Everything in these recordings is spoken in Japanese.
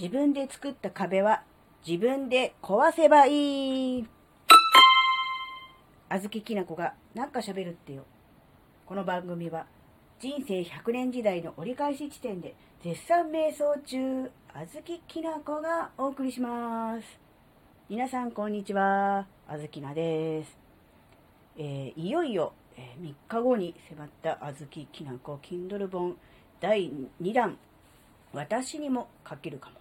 自分で作った壁は自分で壊せばいい。あずききなこがなんか喋るってよ。この番組は人生100年時代の折り返し地点で絶賛瞑想中、あずききなこがお送りします。皆さんこんにちは。あずきなです。えー、いよいよ、えー、3日後に迫ったあずききなこ Kindle 本第2弾私にも書けるかも。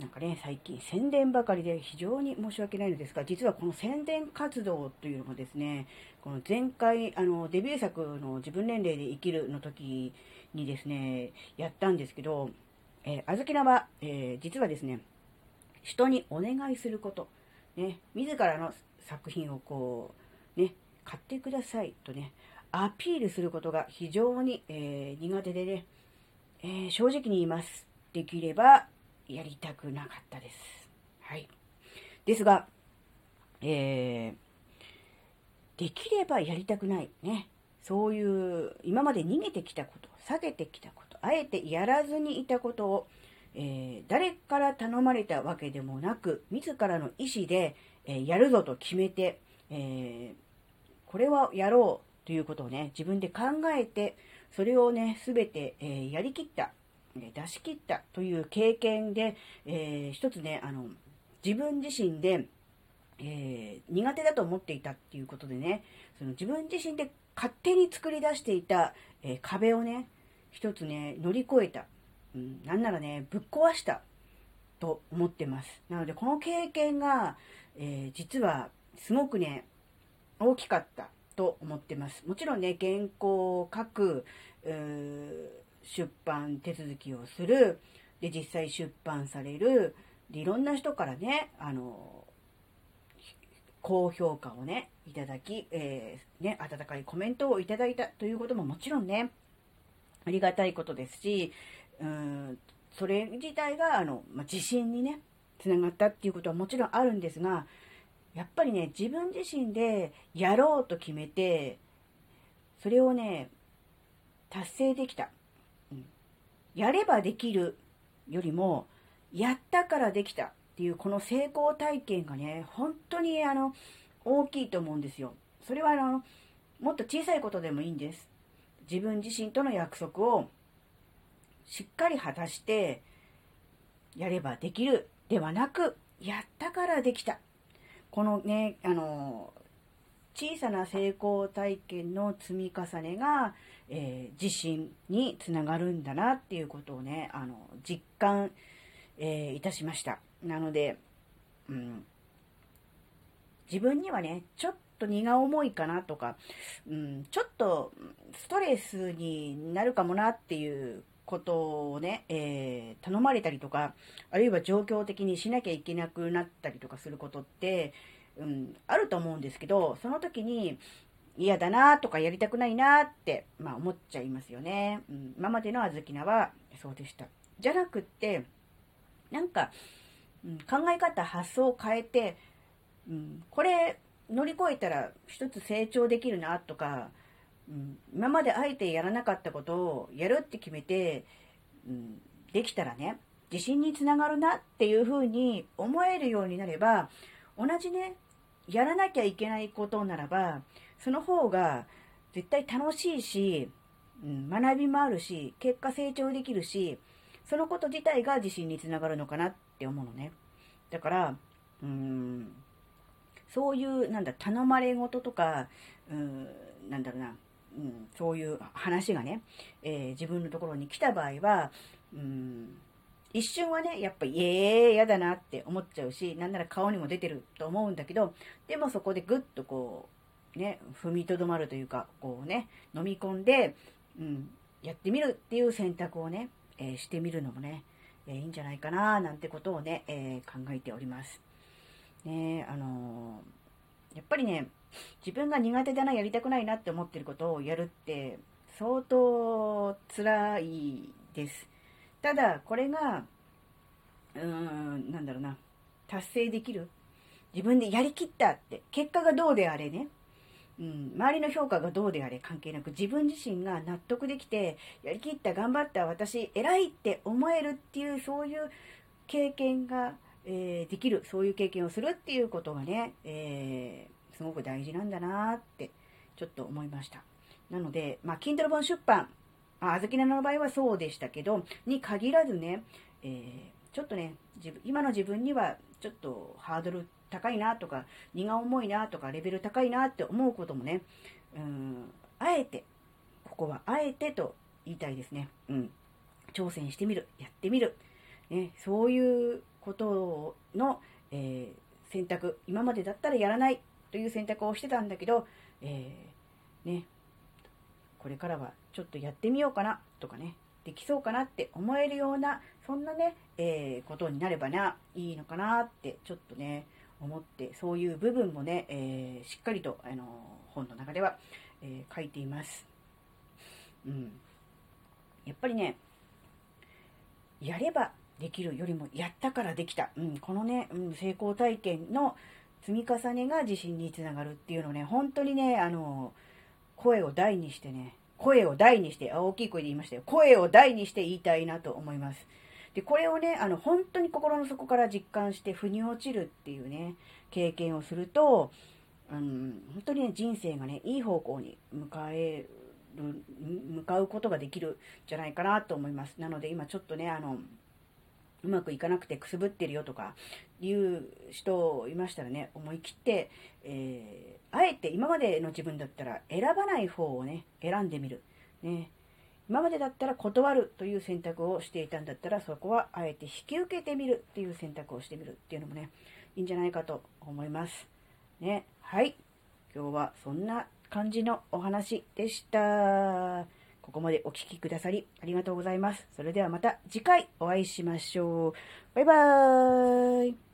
なんかね、最近宣伝ばかりで非常に申し訳ないのですが、実はこの宣伝活動というのもですね、この前回、あの、デビュー作の自分年齢で生きるの時にですね、やったんですけど、えー、あずきなは、えー、実はですね、人にお願いすること、ね、自らの作品をこう、ね、買ってくださいとね、アピールすることが非常に、えー、苦手でね、えー、正直に言います。できればやりたくなかったです。はい。ですが、えー、できればやりたくない。ね。そういう、今まで逃げてきたこと、下げてきたこと、あえてやらずにいたことを、えー、誰から頼まれたわけでもなく、自らの意思で、えー、やるぞと決めて、えこれはやろうということをね、自分で考えて、それをね、すべて、え、やりきった、え出し切ったという経験で、えー、一つね、あの、自分自身で、えー、苦手だと思っていたっていうことでね、その自分自身で勝手に作り出していた、え壁をね、一つね、乗り越えた。うん、なんならね、ぶっ壊したと思ってます。なので、この経験が、え実はすごくね、大きかったと思ってます。もちろんね、原稿を書く、出版手続きをする、で、実際出版される、で、いろんな人からね、あの、高評価をね、いただき、えー、ね、温かいコメントをいただいたということももちろんね、ありがたいことですし、うん、それ自体が、あの、まあ、自信にね、つながったっていうことはもちろんあるんですが、やっぱりね、自分自身でやろうと決めて、それをね、達成できた。やればできるよりも、やったからできたっていうこの成功体験がね、本当にあの、大きいと思うんですよ。それはあの、もっと小さいことでもいいんです。自分自身との約束をしっかり果たして、やればできるではなく、やったからできた。このね、あの、小さな成功体験の積み重ねが、えー、自信につながるんだなっていうことをね、あの、実感、えー、いたしました。なので、うん、自分にはね、ちょっと荷が重いかなとか、うん、ちょっとストレスになるかもなっていうことをね、えー、頼まれたりとか、あるいは状況的にしなきゃいけなくなったりとかすることって、うん、あると思うんですけど、その時に嫌だなとかやりたくないなって、まあ思っちゃいますよね。うん、今までのあずきなはそうでした。じゃなくって、なんか、うん、考え方、発想を変えて、うん、これ乗り越えたら一つ成長できるなとか、うん、今まであえてやらなかったことをやるって決めて、うん、できたらね、自信につながるなっていうふうに思えるようになれば、同じね、やらなきゃいけないことならば、その方が絶対楽しいし、うん、学びもあるし、結果成長できるし、そのこと自体が自信につながるのかなって思うのね。だから、うん、そういう、なんだ、頼まれ事とか、うん、なんだろうな、うん、そういう話がね、えー、自分のところに来た場合は、うん、一瞬はね、やっぱ、ええーイ、嫌だなって思っちゃうし、なんなら顔にも出てると思うんだけど、でもそこでぐっとこう、ね、踏みとどまるというか、こうね、飲み込んで、うん、やってみるっていう選択をね、えー、してみるのもね、えー、いいんじゃないかな、なんてことをね、え考えております。ねあのやっぱりね、自分が苦手だな、やりたくないなって思ってることをやるって、相当辛いです。ただ、これが、うーん、なんだろうな、達成できる。自分でやりきったって、結果がどうであれね、うん、周りの評価がどうであれ。関係なく。自分自身が納得できてやりきった頑張った私偉いって思えるっていうそういう経験が、えー、できる。そういう経験をするっていうことがね、えー、すごく大事なんだなってちょっと思いました。なので、まあ、Kindle 本出版。あずきなの場合はそうでしたけどに限らずね、えー、ちょっとね自分今の自分にはちょっとハードル高いなとか、荷が重いなとか、レベル高いなって思うこともね、うん、あえて、ここはあえてと言いたいですね。うん。挑戦してみる、やってみる。ね、そういうことの、えー、選択、今までだったらやらないという選択をしてたんだけど、えー、ね、これからはちょっとやってみようかなとかね、できそうかなって思えるような、そんなね、えー、ことになればな、いいのかなって、ちょっとね、思って、そういう部分もね、えー、しっかりと、あの本の中では、えー、書いています。うん。やっぱりね、やればできるよりもやったからできた。うん、このね、うん、成功体験の積み重ねが自信につながるっていうのね、本当にね、あの声を大にしてね、声を大にして、あ大きい声で言いましたよ。声を大にして言いたいなと思います。で、これをね、あの、本当に心の底から実感して、腑に落ちるっていうね、経験をすると、うん、本当にね、人生がね、いい方向に向かえる、向かうことができるんじゃないかなと思います。なので、今ちょっとね、あの、うまくいかなくてくすぶってるよとかいう人いましたらね、思い切って、えー、あえて今までの自分だったら選ばない方をね、選んでみる。ね。今までだったら断るという選択をしていたんだったら、そこはあえて引き受けてみるっていう選択をしてみるっていうのもね、いいんじゃないかと思います。ね。はい。今日はそんな感じのお話でした。ここまでお聴きくださりありがとうございます。それではまた次回お会いしましょう。バイバーイ。